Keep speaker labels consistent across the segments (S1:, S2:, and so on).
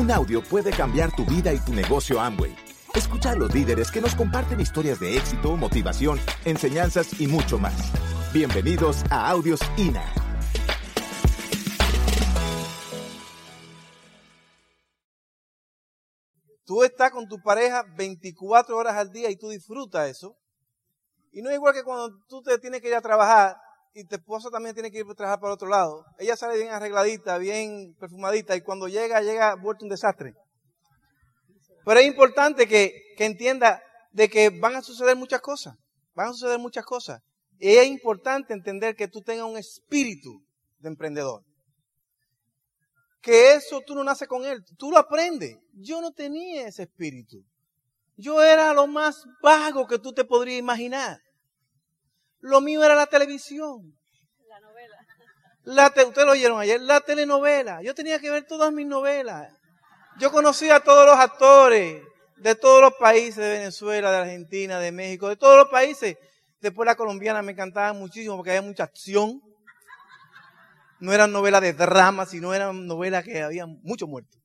S1: Un audio puede cambiar tu vida y tu negocio Amway. Escucha a los líderes que nos comparten historias de éxito, motivación, enseñanzas y mucho más. Bienvenidos a Audios INA.
S2: Tú estás con tu pareja 24 horas al día y tú disfrutas eso. Y no es igual que cuando tú te tienes que ir a trabajar y tu esposa también tiene que ir a trabajar para otro lado. Ella sale bien arregladita, bien perfumadita y cuando llega, llega vuelto un desastre. Pero es importante que, que entienda de que van a suceder muchas cosas. Van a suceder muchas cosas. Y es importante entender que tú tengas un espíritu de emprendedor. Que eso tú no naces con él, tú lo aprendes. Yo no tenía ese espíritu. Yo era lo más vago que tú te podrías imaginar. Lo mío era la televisión. La novela. La ustedes lo oyeron ayer, la telenovela. Yo tenía que ver todas mis novelas. Yo conocía a todos los actores de todos los países, de Venezuela, de Argentina, de México, de todos los países. Después la colombiana me encantaba muchísimo porque había mucha acción. No eran novelas de drama, sino eran novelas que había mucho muertos.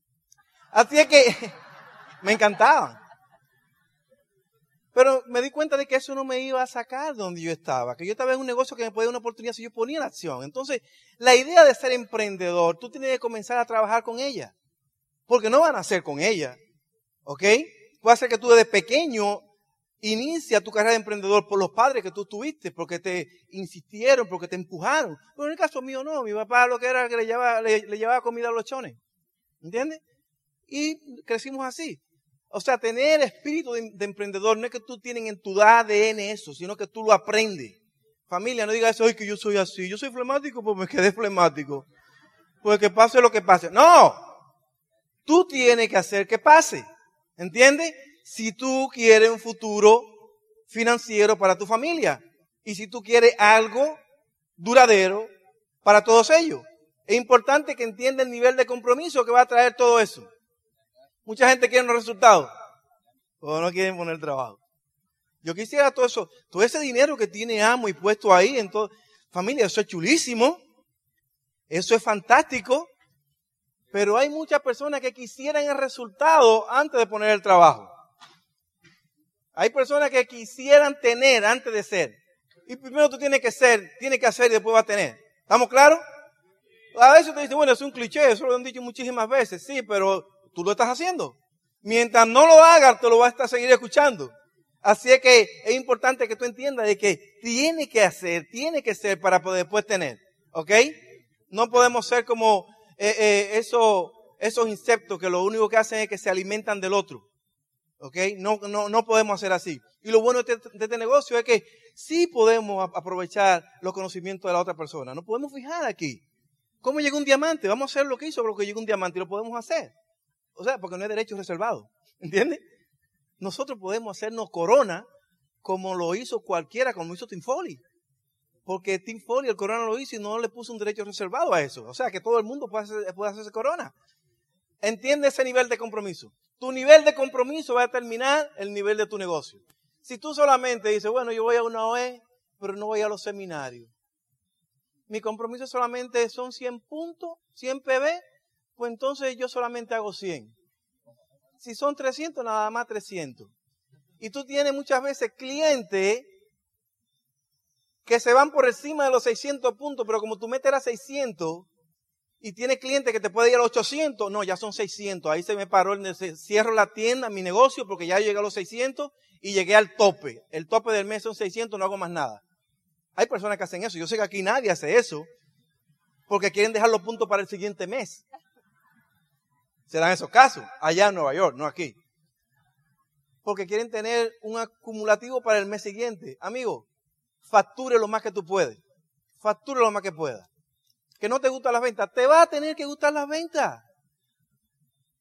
S2: Así es que me encantaban. Pero me di cuenta de que eso no me iba a sacar de donde yo estaba, que yo estaba en un negocio que me podía dar una oportunidad si yo ponía la acción. Entonces, la idea de ser emprendedor, tú tienes que comenzar a trabajar con ella, porque no van a ser con ella, ¿ok? Puede ser que tú desde pequeño inicia tu carrera de emprendedor por los padres que tú tuviste, porque te insistieron, porque te empujaron. Pero en el caso mío no, mi papá lo que era que le llevaba, le, llevaba comida a los chones, ¿entiendes? Y crecimos así. O sea, tener espíritu de, emprendedor no es que tú tienes en tu ADN eso, sino que tú lo aprendes. Familia, no diga eso, que yo soy así. Yo soy flemático, pues me quedé flemático. Pues que pase lo que pase. No. Tú tienes que hacer que pase. ¿Entiendes? Si tú quieres un futuro financiero para tu familia. Y si tú quieres algo duradero para todos ellos. Es importante que entienda el nivel de compromiso que va a traer todo eso. Mucha gente quiere los resultados, o no quieren poner trabajo. Yo quisiera todo eso, todo ese dinero que tiene Amo y puesto ahí en todo. Familia, eso es chulísimo. Eso es fantástico. Pero hay muchas personas que quisieran el resultado antes de poner el trabajo. Hay personas que quisieran tener antes de ser. Y primero tú tienes que ser, tienes que hacer y después vas a tener. ¿Estamos claros? A veces te dicen, bueno, es un cliché, eso lo han dicho muchísimas veces. Sí, pero tú lo estás haciendo. Mientras no lo hagas, te lo vas a seguir escuchando. Así es que es importante que tú entiendas de que tiene que hacer, tiene que ser para poder después tener. ¿Ok? No podemos ser como eh, eh, esos, insectos que lo único que hacen es que se alimentan del otro. ¿Ok? No, no, no podemos hacer así. Y lo bueno de este, de este negocio es que sí podemos aprovechar los conocimientos de la otra persona. No podemos fijar aquí. ¿Cómo llegó un diamante? Vamos a hacer lo que hizo lo que llegó un diamante y lo podemos hacer. O sea, porque no hay derecho reservado. ¿Entiendes? Nosotros podemos hacernos corona como lo hizo cualquiera, como hizo Tim Foley. Porque Tim Foley, el corona lo hizo y no le puso un derecho reservado a eso. O sea, que todo el mundo puede, hacer, puede hacerse corona. Entiende ese nivel de compromiso. Tu nivel de compromiso va a determinar el nivel de tu negocio. Si tú solamente dices, bueno, yo voy a una OE, pero no voy a los seminarios. Mi compromiso solamente son 100 puntos, 100 PB, pues entonces yo solamente hago 100. Si son 300, nada más 300. Y tú tienes muchas veces clientes que se van por encima de los 600 puntos, pero como tú metes a 600 y tienes clientes que te puede ir a los 800, no, ya son 600. Ahí se me paró, el, cierro la tienda, mi negocio, porque ya llegué a los 600 y llegué al tope. El tope del mes son 600, no hago más nada. Hay personas que hacen eso. Yo sé que aquí nadie hace eso porque quieren dejar los puntos para el siguiente mes. Se dan esos casos, allá en Nueva York, no aquí. Porque quieren tener un acumulativo para el mes siguiente. Amigo, facture lo más que tú puedes. Facture lo más que puedas. Que no te gustan las ventas, te va a tener que gustar las ventas.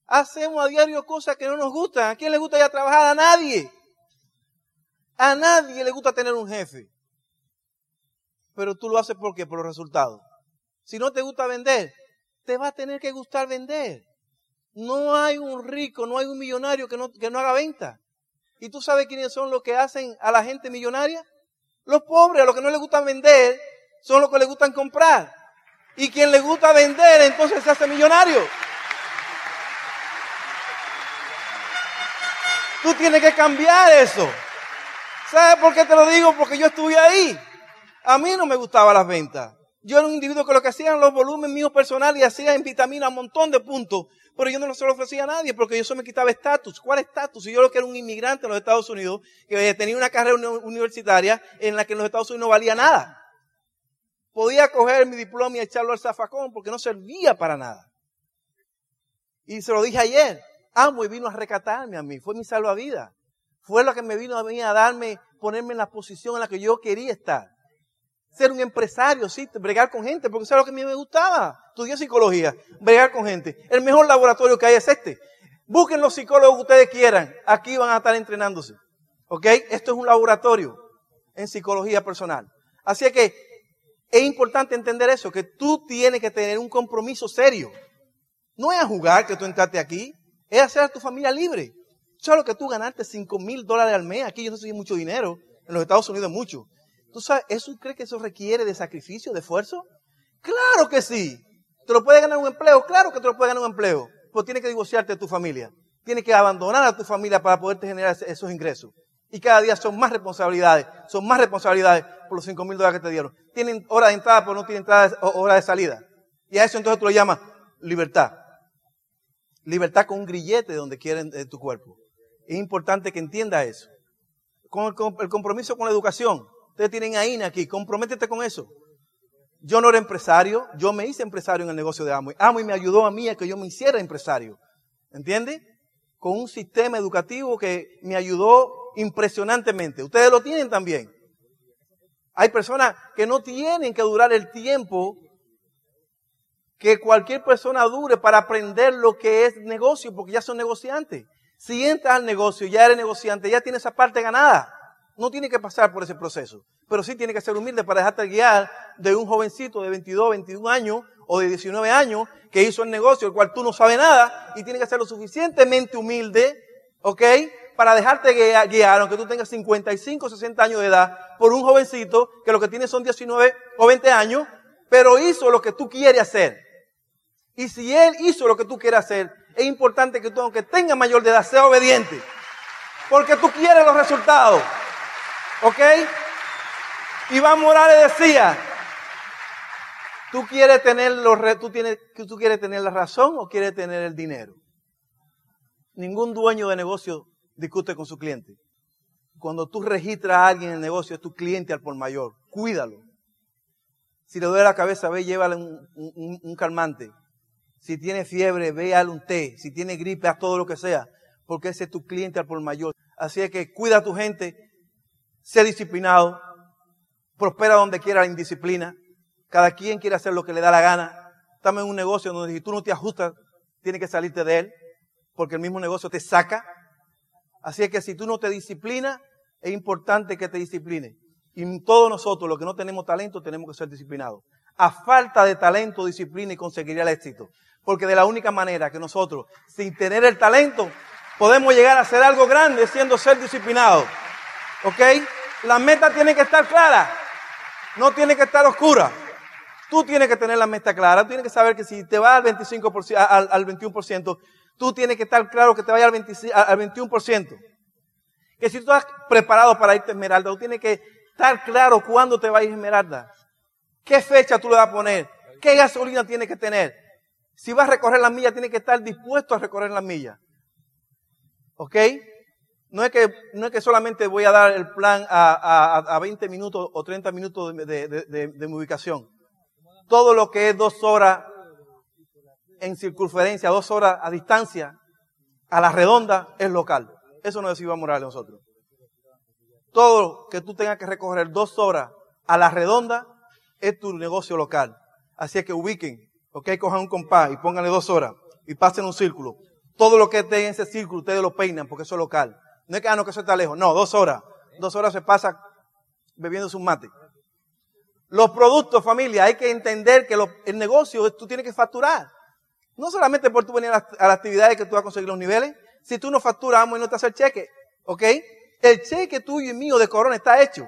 S2: Hacemos a diario cosas que no nos gustan. ¿A quién le gusta ya trabajar? A nadie. A nadie le gusta tener un jefe. Pero tú lo haces ¿por qué? Por los resultados. Si no te gusta vender, te va a tener que gustar vender. No hay un rico, no hay un millonario que no, que no haga venta. ¿Y tú sabes quiénes son los que hacen a la gente millonaria? Los pobres, a los que no les gusta vender, son los que les gustan comprar. Y quien le gusta vender, entonces se hace millonario. Tú tienes que cambiar eso. ¿Sabes por qué te lo digo? Porque yo estuve ahí. A mí no me gustaban las ventas. Yo era un individuo que lo que hacían los volúmenes míos personales y hacía en vitamina un montón de puntos, pero yo no se lo ofrecía a nadie porque eso me quitaba estatus. ¿Cuál estatus? Si yo lo que era un inmigrante en los Estados Unidos, que tenía una carrera universitaria en la que en los Estados Unidos no valía nada. Podía coger mi diploma y echarlo al zafacón porque no servía para nada. Y se lo dije ayer. Amo y vino a recatarme a mí. Fue mi salvavidas. Fue lo que me vino a mí a darme, ponerme en la posición en la que yo quería estar. Ser un empresario, sí, bregar con gente, porque eso es lo que a mí me gustaba. Estudié psicología, bregar con gente. El mejor laboratorio que hay es este. Busquen los psicólogos que ustedes quieran. Aquí van a estar entrenándose. ¿Ok? Esto es un laboratorio en psicología personal. Así que es importante entender eso, que tú tienes que tener un compromiso serio. No es a jugar que tú entraste aquí, es hacer a tu familia libre. Solo que tú ganaste 5 mil dólares al mes, aquí yo no sé es mucho dinero, en los Estados Unidos mucho. ¿Tú sabes, eso crees que eso requiere de sacrificio, de esfuerzo? Claro que sí. ¿Te lo puede ganar un empleo? Claro que te lo puede ganar un empleo. Pero tienes que divorciarte de tu familia. Tienes que abandonar a tu familia para poderte generar esos ingresos. Y cada día son más responsabilidades, son más responsabilidades por los 5 mil dólares que te dieron. Tienen hora de entrada, pero no tienen entrada, hora de salida. Y a eso entonces tú lo llamas libertad. Libertad con un grillete donde quieren de tu cuerpo. Es importante que entienda eso. Con el compromiso con la educación. Ustedes tienen a INA aquí, comprométete con eso. Yo no era empresario, yo me hice empresario en el negocio de Amway. Amway me ayudó a mí a que yo me hiciera empresario. ¿Entiende? Con un sistema educativo que me ayudó impresionantemente. Ustedes lo tienen también. Hay personas que no tienen que durar el tiempo que cualquier persona dure para aprender lo que es negocio, porque ya son negociantes. Si entras al negocio, ya eres negociante, ya tienes esa parte ganada. No tiene que pasar por ese proceso, pero sí tiene que ser humilde para dejarte guiar de un jovencito de 22, 21 años o de 19 años que hizo el negocio, el cual tú no sabes nada, y tiene que ser lo suficientemente humilde, ¿ok? Para dejarte guiar, aunque tú tengas 55, 60 años de edad, por un jovencito que lo que tiene son 19 o 20 años, pero hizo lo que tú quieres hacer. Y si él hizo lo que tú quieres hacer, es importante que tú, aunque tengas mayor de edad, sea obediente. Porque tú quieres los resultados. ¿Ok? Iván Morales decía, ¿tú quieres tener los tú tienes, tú quieres tener la razón o quieres tener el dinero? Ningún dueño de negocio discute con su cliente. Cuando tú registras a alguien en el negocio, es tu cliente al por mayor. Cuídalo. Si le duele la cabeza, ve, llévale un, un calmante. Si tiene fiebre, ve, dale un té. Si tiene gripe, haz todo lo que sea. Porque ese es tu cliente al por mayor. Así que cuida a tu gente Sé disciplinado. Prospera donde quiera la indisciplina. Cada quien quiere hacer lo que le da la gana. Estamos en un negocio donde si tú no te ajustas, tienes que salirte de él. Porque el mismo negocio te saca. Así es que si tú no te disciplinas, es importante que te disciplines. Y todos nosotros, los que no tenemos talento, tenemos que ser disciplinados. A falta de talento, disciplina y conseguiría el éxito. Porque de la única manera que nosotros, sin tener el talento, podemos llegar a hacer algo grande siendo ser disciplinados. ¿Ok? La meta tiene que estar clara. No tiene que estar oscura. Tú tienes que tener la meta clara. Tú tienes que saber que si te va al 25%, al, al 21%, tú tienes que estar claro que te vaya al, al 21%. Que si tú estás preparado para irte a Esmeralda, tú tienes que estar claro cuándo te va a ir Esmeralda. ¿Qué fecha tú le vas a poner? ¿Qué gasolina tienes que tener? Si vas a recorrer las millas, tienes que estar dispuesto a recorrer las millas. ¿Ok? No es que, no es que solamente voy a dar el plan a, a, 20 minutos o 30 minutos de, de, mi ubicación. Todo lo que es dos horas en circunferencia, dos horas a distancia, a la redonda, es local. Eso no es Morales nosotros. Todo que tú tengas que recorrer dos horas a la redonda es tu negocio local. Así es que ubiquen, ok, cojan un compás y pónganle dos horas y pasen un círculo. Todo lo que esté en ese círculo ustedes lo peinan porque eso es local. No es que, ah, no, que eso está lejos. No, dos horas. Dos horas se pasa bebiendo su mate. Los productos, familia, hay que entender que el negocio tú tienes que facturar. No solamente por tú venir a las, actividades que tú vas a conseguir los niveles. Si tú no facturas, y no te hace el cheque. ¿Ok? El cheque tuyo y mío de corona está hecho.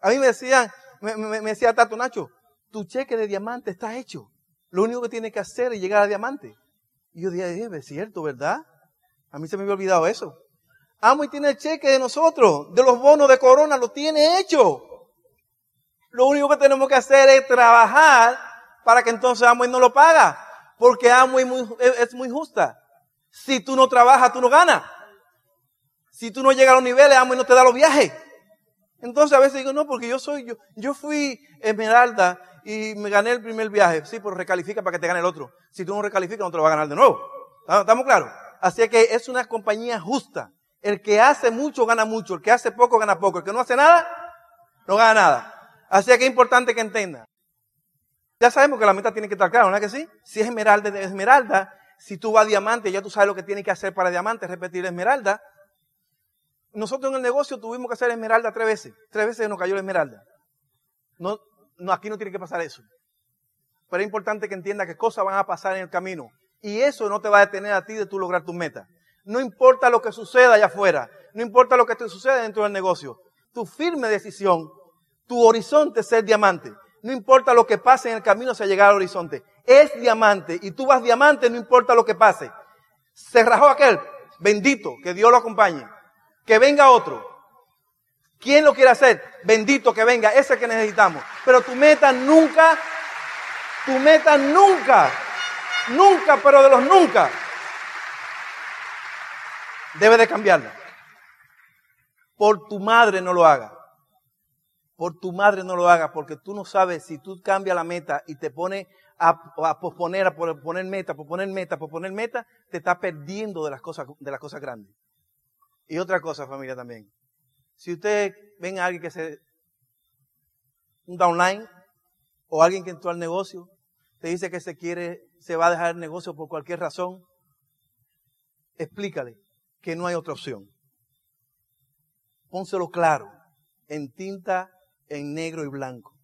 S2: A mí me decían, me, decía Tato Nacho, tu cheque de diamante está hecho. Lo único que tienes que hacer es llegar a diamante. Y yo dije, es cierto, ¿verdad? A mí se me había olvidado eso. Amway tiene el cheque de nosotros, de los bonos de corona, lo tiene hecho. Lo único que tenemos que hacer es trabajar para que entonces Amway no lo paga. Porque Amway es muy justa. Si tú no trabajas, tú no ganas. Si tú no llegas a los niveles, Amway no te da los viajes. Entonces a veces digo, no, porque yo soy, yo, yo fui Esmeralda y me gané el primer viaje. Sí, pero recalifica para que te gane el otro. Si tú no recalificas, no te lo va a ganar de nuevo. ¿Estamos claros? Así que es una compañía justa. El que hace mucho gana mucho, el que hace poco gana poco, el que no hace nada, no gana nada. Así que es importante que entienda. Ya sabemos que la meta tiene que estar clara, ¿no es que sí? Si es esmeralda, esmeralda. Si tú vas a diamante, ya tú sabes lo que tienes que hacer para diamante, repetir esmeralda. Nosotros en el negocio tuvimos que hacer esmeralda tres veces. Tres veces nos cayó la esmeralda. No, no, aquí no tiene que pasar eso. Pero es importante que entienda que cosas van a pasar en el camino. Y eso no te va a detener a ti de tú lograr tus metas. No importa lo que suceda allá afuera. No importa lo que te suceda dentro del negocio. Tu firme decisión, tu horizonte es ser diamante. No importa lo que pase en el camino hacia llegar al horizonte. Es diamante y tú vas diamante no importa lo que pase. Se rajó aquel. Bendito, que Dios lo acompañe. Que venga otro. ¿Quién lo quiere hacer? Bendito que venga, ese que necesitamos. Pero tu meta nunca, tu meta nunca, nunca, pero de los nunca, debe de cambiarla. Por tu madre no lo haga. Por tu madre no lo haga, porque tú no sabes si tú cambias la meta y te pones a, posponer, a poner meta, posponer meta, a posponer meta, te está perdiendo de las cosas, de las cosas grandes. Y otra cosa, familia, también. Si usted ven a alguien que se, un downline, o alguien que entró al negocio, te dice que se quiere, se va a dejar el negocio por cualquier razón, explícale que no hay otra opción. Pónselo claro, en tinta, en negro y blanco,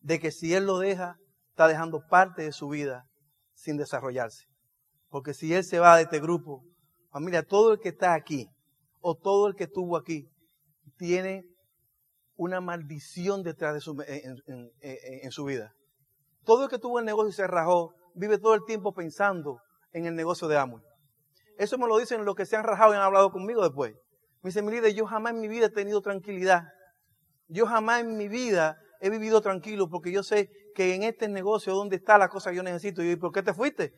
S2: de que si él lo deja, está dejando parte de su vida sin desarrollarse. Porque si él se va de este grupo, familia, todo el que está aquí, o todo el que estuvo aquí tiene una maldición detrás de su, en, su vida. Todo el que tuvo el negocio y se rajó, vive todo el tiempo pensando en el negocio de Amway. Eso me lo dicen los que se han rajado y han hablado conmigo después. Me dicen, mi líder, yo jamás en mi vida he tenido tranquilidad. Yo jamás en mi vida he vivido tranquilo porque yo sé que en este negocio donde está la cosa que yo necesito. Y yo, ¿por qué te fuiste?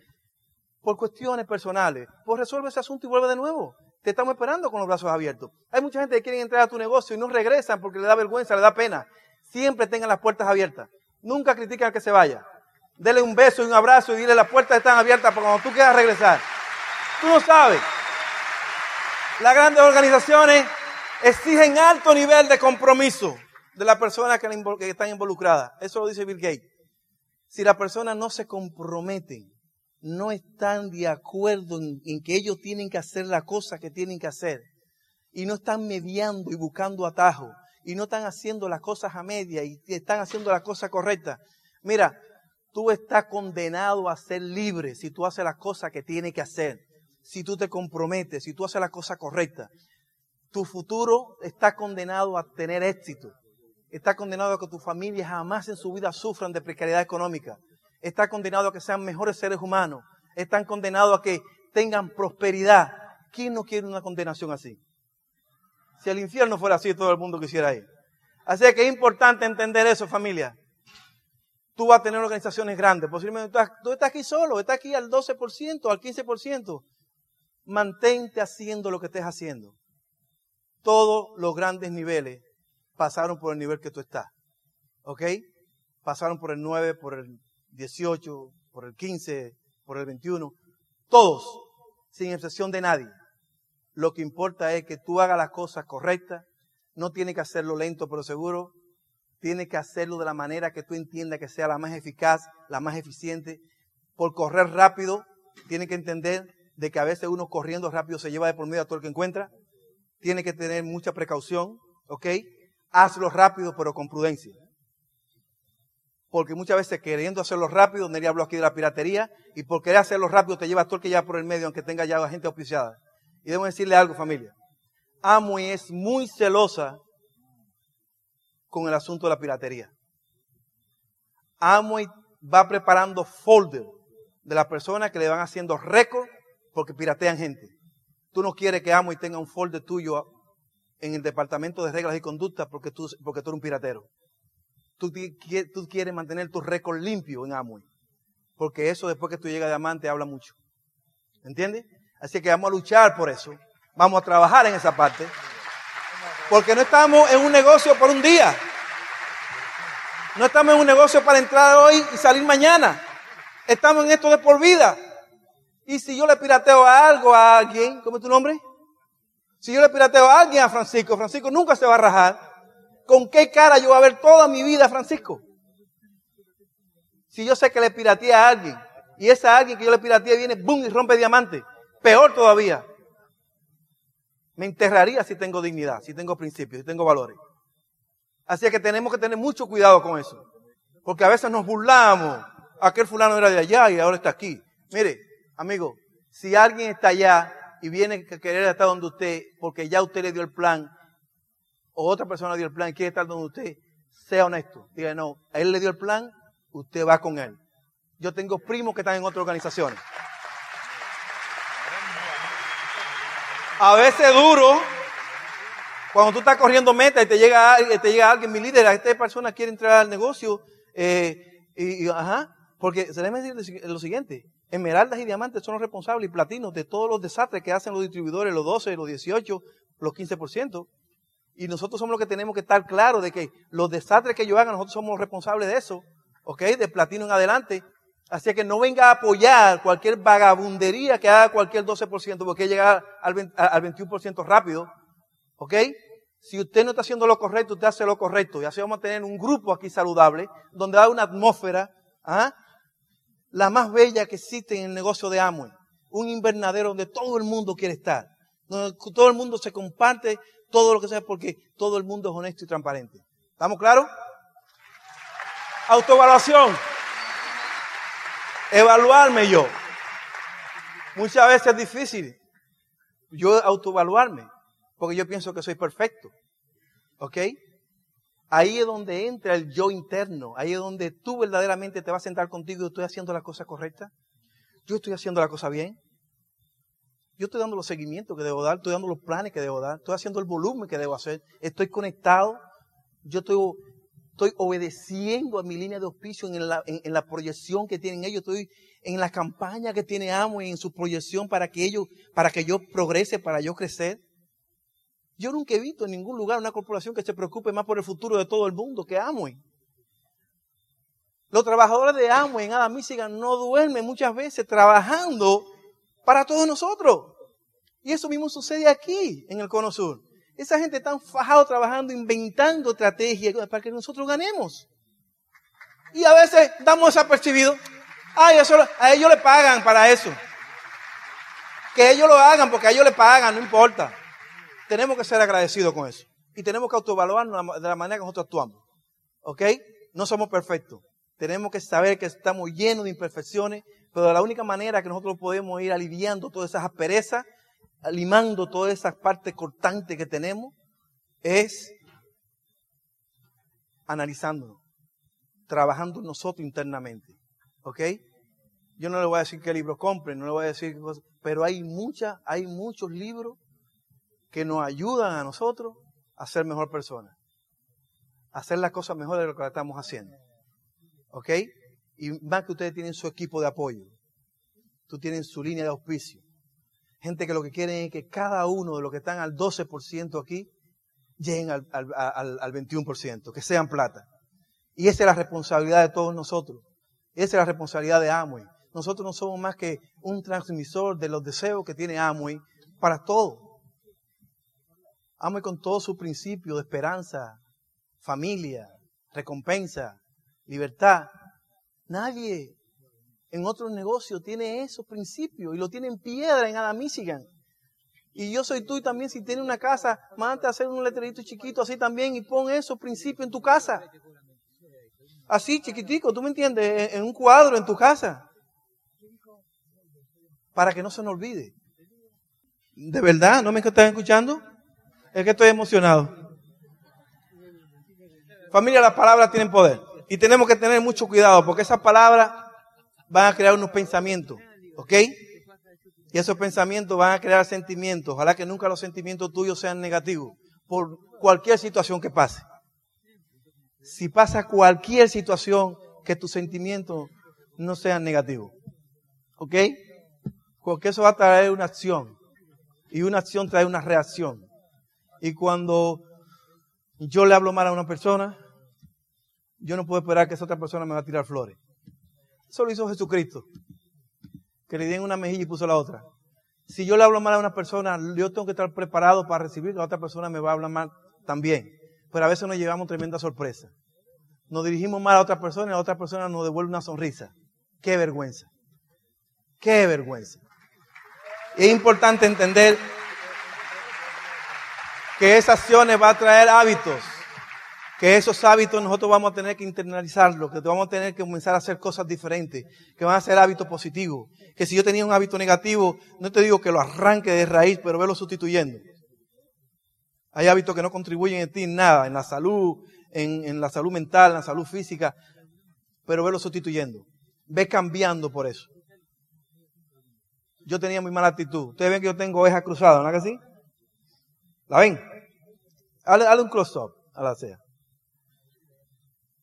S2: Por cuestiones personales. Pues resuelve ese asunto y vuelve de nuevo. Te estamos esperando con los brazos abiertos. Hay mucha gente que quiere entrar a tu negocio y no regresan porque le da vergüenza, le da pena. Siempre tengan las puertas abiertas. Nunca critiquen al que se vaya. Dele un beso y un abrazo y dile las puertas están abiertas para cuando tú quieras regresar. Tú no sabes. Las grandes organizaciones exigen alto nivel de compromiso de las personas que, están involucradas. Eso lo dice Bill Gates. Si las personas no se comprometen no están de acuerdo en, que ellos tienen que hacer la cosa que tienen que hacer y no están mediando y buscando atajo y no están haciendo las cosas a media y están haciendo la cosa correcta. Mira, tú estás condenado a ser libre si tú haces la cosa que tienes que hacer, si tú te comprometes, si tú haces la cosa correcta. Tu futuro está condenado a tener éxito. Está condenado a que tu familia jamás en su vida sufran de precariedad económica está condenado a que sean mejores seres humanos, están condenados a que tengan prosperidad. ¿Quién no quiere una condenación así? Si el infierno fuera así, todo el mundo quisiera ir. Así que es importante entender eso, familia. Tú vas a tener organizaciones grandes. Posiblemente tú estás, estás aquí solo, estás aquí al 12%, al 15%. Mantente haciendo lo que estés haciendo. Todos los grandes niveles pasaron por el nivel que tú estás. ¿Ok? Pasaron por el 9, por el 18, por el 15, por el 21, todos, sin excepción de nadie. Lo que importa es que tú hagas las cosas correctas, no tienes que hacerlo lento pero seguro, tienes que hacerlo de la manera que tú entiendas que sea la más eficaz, la más eficiente. Por correr rápido, tienes que entender de que a veces uno corriendo rápido se lleva de por medio a todo el que encuentra. Tiene que tener mucha precaución, ¿ok? Hazlo rápido pero con prudencia porque muchas veces queriendo hacerlo rápido, Neri habló aquí de la piratería, y por querer hacerlo rápido te lleva todo el que ya por el medio, aunque tenga ya gente auspiciada. Y debo decirle algo, familia. Amo es muy celosa con el asunto de la piratería. Amo va preparando folder de las personas que le van haciendo récord porque piratean gente. Tú no quieres que Amo y tenga un folder tuyo en el departamento de reglas y conducta porque tú, porque tú eres un piratero. Tú, tú quieres mantener tu récord limpio en Amway. Porque eso después que tú llegas a diamante habla mucho. ¿Entiendes? Así que vamos a luchar por eso. Vamos a trabajar en esa parte. Porque no estamos en un negocio por un día. No estamos en un negocio para entrar hoy y salir mañana. Estamos en esto de por vida. Y si yo le pirateo algo a alguien, ¿cómo es tu nombre? Si yo le pirateo a alguien a Francisco, Francisco nunca se va a rajar. ¿Con qué cara yo voy a ver toda mi vida a Francisco? Si yo sé que le pirateé a alguien y esa alguien que yo le pirateé viene, boom, y rompe diamante. Peor todavía. Me enterraría si tengo dignidad, si tengo principios, si tengo valores. Así que tenemos que tener mucho cuidado con eso. Porque a veces nos burlamos. Aquel fulano era de allá y ahora está aquí. Mire, amigo, si alguien está allá y viene a querer estar donde usted, porque ya usted le dio el plan, o otra persona dio el plan y quiere estar donde usted, sea honesto. Diga, no, a él le dio el plan, usted va con él. Yo tengo primos que están en otras organizaciones. A veces duro, cuando tú estás corriendo meta y te llega, te llega alguien, mi líder, esta persona quiere entrar al negocio, eh, y, ajá, porque se debe decir lo siguiente, esmeraldas y diamantes son los responsables y platinos de todos los desastres que hacen los distribuidores, los 12, los 18, los 15%. Y nosotros somos los que tenemos que estar claros de que los desastres que ellos hagan, nosotros somos los responsables de eso, ¿ok? De platino en adelante. Así que no venga a apoyar cualquier vagabundería que haga cualquier 12%, porque llega al, al 21% rápido. ¿Ok? Si usted no está haciendo lo correcto, usted hace lo correcto. Y así vamos a tener un grupo aquí saludable, donde hay una atmósfera, ¿ah? La más bella que existe en el negocio de Amway. Un invernadero donde todo el mundo quiere estar. Donde todo el mundo se comparte todo lo que sea porque todo el mundo es honesto y transparente. ¿Estamos claros? Autoevaluación. Evaluarme yo. Muchas veces es difícil yo autoevaluarme porque yo pienso que soy perfecto. ¿Ok? Ahí es donde entra el yo interno. Ahí es donde tú verdaderamente te vas a sentar contigo y estoy haciendo la cosa correcta. Yo estoy haciendo la cosa bien. Yo estoy dando los seguimientos que debo dar, estoy dando los planes que debo dar, estoy haciendo el volumen que debo hacer, estoy conectado, yo estoy, estoy obedeciendo a mi línea de auspicio en la, en, la proyección que tienen ellos, estoy en la campaña que tiene Amo y en su proyección para que ellos, para que yo progrese, para yo crecer. Yo nunca he visto en ningún lugar una corporación que se preocupe más por el futuro de todo el mundo que Amway. Los trabajadores de Amway en Adam Michigan no duermen muchas veces trabajando para todos nosotros. Y eso mismo sucede aquí, en el Cono Sur. Esa gente está fajado trabajando, inventando estrategias para que nosotros ganemos. Y a veces damos desapercibido. Ay, a ellos le pagan para eso. Que ellos lo hagan porque a ellos le pagan, no importa tenemos que ser agradecidos con eso. Y tenemos que autoevaluarnos de la manera que nosotros actuamos. ¿Ok? No somos perfectos. Tenemos que saber que estamos llenos de imperfecciones, pero la única manera que nosotros podemos ir aliviando todas esas asperezas, limando todas esas partes cortantes que tenemos, es analizándonos, trabajando nosotros internamente. ¿Ok? Yo no le voy a decir qué libro compren, no le voy a decir qué cosas, pero hay muchas, hay muchos libros que nos ayudan a nosotros a ser mejor personas. A hacer las cosas mejor de lo que estamos haciendo. ¿Ok? Y más que ustedes tienen su equipo de apoyo. Tú tienes su línea de auspicio. Gente que lo que quieren es que cada uno de los que están al 12% aquí lleguen al, al, al 21%, que sean plata. Y esa es la responsabilidad de todos nosotros. Esa es la responsabilidad de Amway. Nosotros no somos más que un transmisor de los deseos que tiene Amway para todos. Ame con todo su principio de esperanza, familia, recompensa, libertad. Nadie en otro negocio tiene esos principios y lo tiene en piedra en Adam Michigan. Y yo soy tú y también si tienes una casa, mándate a hacer un letrerito chiquito así también y pon esos principios en tu casa. Así chiquitico, tú me entiendes, en un cuadro en tu casa. Para que no se nos olvide. ¿De verdad? ¿No me están escuchando? Es que estoy emocionado. Familia, las palabras tienen poder. Y tenemos que tener mucho cuidado porque esas palabras van a crear unos pensamientos. ¿Ok? Y esos pensamientos van a crear sentimientos. Ojalá que nunca los sentimientos tuyos sean negativos por cualquier situación que pase. Si pasa cualquier situación, que tus sentimientos no sean negativos. ¿Ok? Porque eso va a traer una acción. Y una acción trae una reacción. Y cuando yo le hablo mal a una persona, yo no puedo esperar que esa otra persona me va a tirar flores. Eso lo hizo Jesucristo. Que le den una mejilla y puso la otra. Si yo le hablo mal a una persona, yo tengo que estar preparado para recibir que la otra persona me va a hablar mal también. Pero a veces nos llevamos tremenda sorpresa. Nos dirigimos mal a otra persona y la otra persona nos devuelve una sonrisa. Qué vergüenza. Qué vergüenza. Es importante entender que esas acciones van a traer hábitos que esos hábitos nosotros vamos a tener que internalizarlos, que vamos a tener que comenzar a hacer cosas diferentes, que van a ser hábitos positivos. Que si yo tenía un hábito negativo, no te digo que lo arranque de raíz, pero velo sustituyendo. Hay hábitos que no contribuyen en ti en nada, en la salud, en, en la salud mental, en la salud física, pero velo sustituyendo. Ve cambiando por eso. Yo tenía muy mala actitud. Ustedes ven que yo tengo ovejas cruzadas, ¿no es así? ¿La ven? Hale, un close-up a la ceja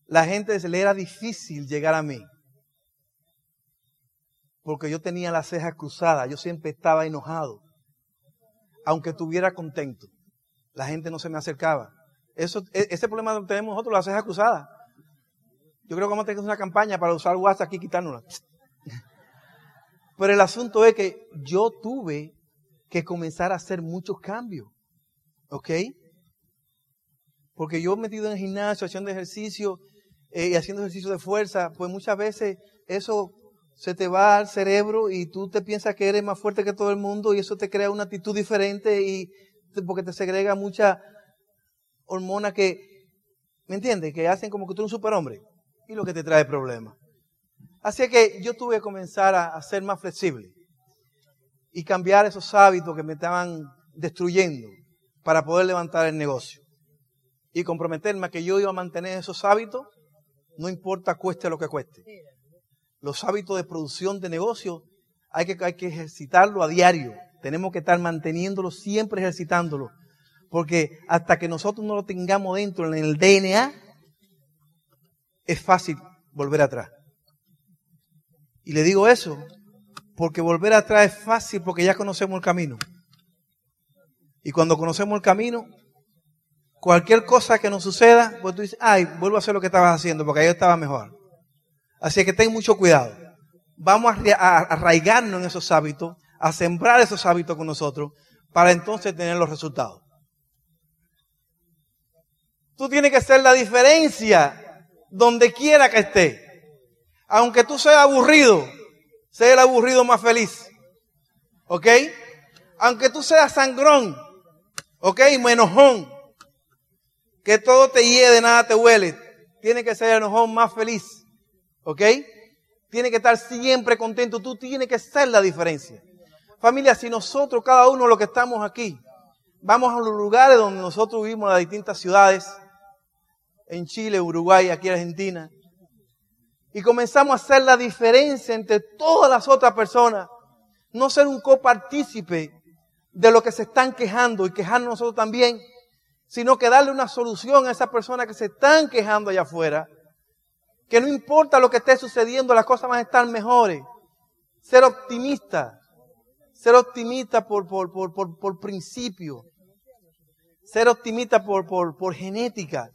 S2: la gente se le era difícil llegar a mí. Porque yo tenía las cejas cruzadas, yo siempre estaba enojado. Aunque estuviera contento, la gente no se me acercaba. Eso, e, ese problema lo tenemos nosotros, las cejas cruzadas. Yo creo que vamos a tener una campaña para usar WhatsApp aquí y quitárnosla. Pero el asunto es que yo tuve que comenzar a hacer muchos cambios. ¿Ok? Porque yo metido en el gimnasio, haciendo ejercicio, eh, y haciendo ejercicio de fuerza, pues muchas veces eso se te va al cerebro y tú te piensas que eres más fuerte que todo el mundo y eso te crea una actitud diferente y porque te segrega mucha hormona que, ¿me entiendes? Que hacen como que tú eres un superhombre y lo que te trae problemas. Así que yo tuve que comenzar a, a ser más flexible y cambiar esos hábitos que me estaban destruyendo para poder levantar el negocio y comprometerme a que yo iba a mantener esos hábitos no importa cueste lo que cueste. Los hábitos de producción de negocio hay que, hay que ejercitarlo a diario. Tenemos que estar manteniéndolo, siempre ejercitándolo. Porque hasta que nosotros no lo tengamos dentro en el DNA, es fácil volver atrás. Y le digo eso porque volver atrás es fácil porque ya conocemos el camino. Y cuando conocemos el camino, Cualquier cosa que nos suceda, pues tú dices, ay, vuelvo a hacer lo que estabas haciendo porque ahí estaba mejor. Así que ten mucho cuidado. Vamos a arraigarnos en esos hábitos, a sembrar esos hábitos con nosotros, para entonces tener los resultados. Tú tienes que ser la diferencia donde quiera que esté. Aunque tú seas aburrido, sé el aburrido más feliz. ¿Ok? Aunque tú seas sangrón, ¿ok? Menojón, que todo te hiede, nada te huele. Tiene que ser el enojón más feliz. ¿Ok? Tiene que estar siempre contento. Tú tienes que ser la diferencia. Familia, si nosotros, cada uno los que estamos aquí, vamos a los lugares donde nosotros vivimos, las distintas ciudades, en Chile, Uruguay, aquí en Argentina, y comenzamos a hacer la diferencia entre todas las otras personas, no ser un copartícipe de lo que se están quejando y quejarnos nosotros también, sino que darle una solución a esas personas que se están quejando allá afuera, que no importa lo que esté sucediendo, las cosas van a estar mejores. Ser optimista, ser optimista por, por, por, por, principio, ser optimista por, por, por genética,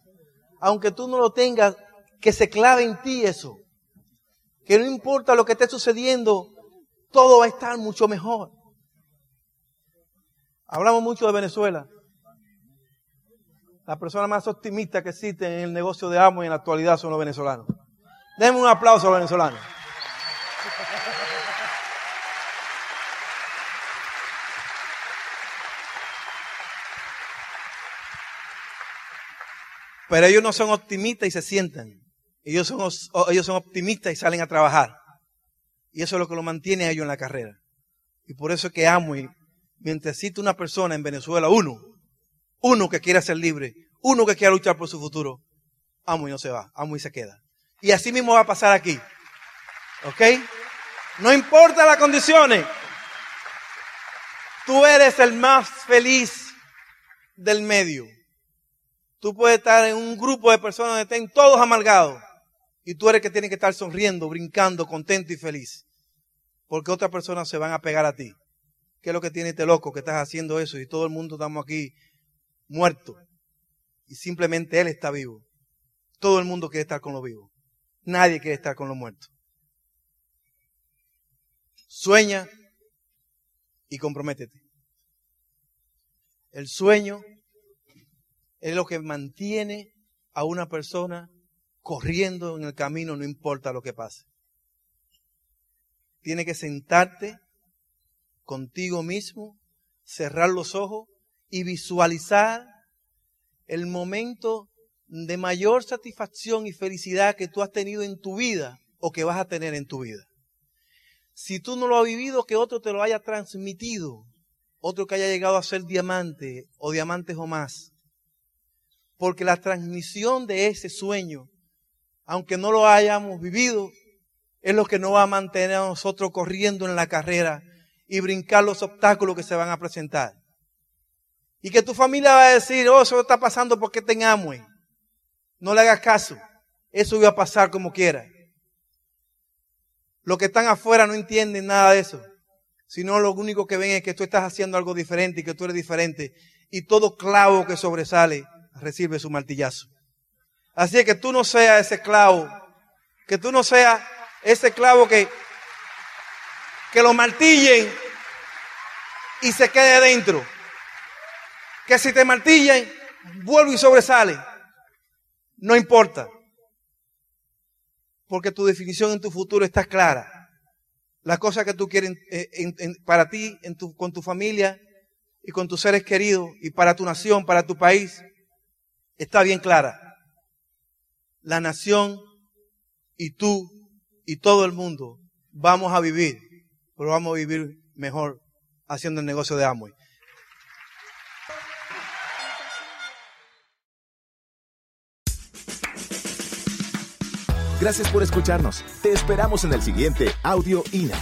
S2: aunque tú no lo tengas, que se clave en ti eso, que no importa lo que esté sucediendo, todo va a estar mucho mejor. Hablamos mucho de Venezuela. La persona más optimista que existe en el negocio de amo en la actualidad son los venezolanos. Denme un aplauso a los venezolanos. Pero ellos no son optimistas y se sientan. Ellos son, ellos son optimistas y salen a trabajar. Y eso es lo que lo mantiene a ellos en la carrera. Y por eso es que amo y mientras existe una persona en Venezuela, uno, uno que quiera ser libre, uno que quiera luchar por su futuro, amo y no se va, amo y se queda. Y así mismo va a pasar aquí. ¿Ok? No importa las condiciones. Tú eres el más feliz del medio. Tú puedes estar en un grupo de personas donde estén todos amargados. Y tú eres el que tiene que estar sonriendo, brincando, contento y feliz. Porque otras personas se van a pegar a ti. ¿Qué es lo que tiene este loco que estás haciendo eso? Y todo el mundo estamos aquí muertos. Y simplemente él está vivo. Todo el mundo quiere estar con los vivos. Nadie quiere estar con los muertos. Sueña y comprométete. El sueño es lo que mantiene a una persona corriendo en el camino, no importa lo que pase. Tiene que sentarte contigo mismo, cerrar los ojos y visualizar el momento de mayor satisfacción y felicidad que tú has tenido en tu vida o que vas a tener en tu vida. Si tú no lo has vivido, que otro te lo haya transmitido, otro que haya llegado a ser diamante o diamantes o más. Porque la transmisión de ese sueño, aunque no lo hayamos vivido, es lo que nos va a mantener a nosotros corriendo en la carrera y brincar los obstáculos que se van a presentar. Y que tu familia va a decir, oh, eso está pasando porque te amo. No le hagas caso. Eso iba a pasar como quiera. Los que están afuera no entienden nada de eso. Sino lo único que ven es que tú estás haciendo algo diferente y que tú eres diferente. Y todo clavo que sobresale recibe su martillazo. Así que tú no seas ese clavo. Que tú no seas ese clavo que, que lo martillen y se quede dentro. Que si te martillen, vuelve y sobresale. No importa. Porque tu definición en tu futuro está clara. Las cosas que tú quieres eh, para ti, en tu, con tu familia y con tus seres queridos y para tu nación, para tu país, está bien clara. La nación y tú y todo el mundo vamos a vivir, pero vamos a vivir mejor haciendo el negocio de Amway.
S1: Gracias por escucharnos. Te esperamos en el siguiente Audio INA.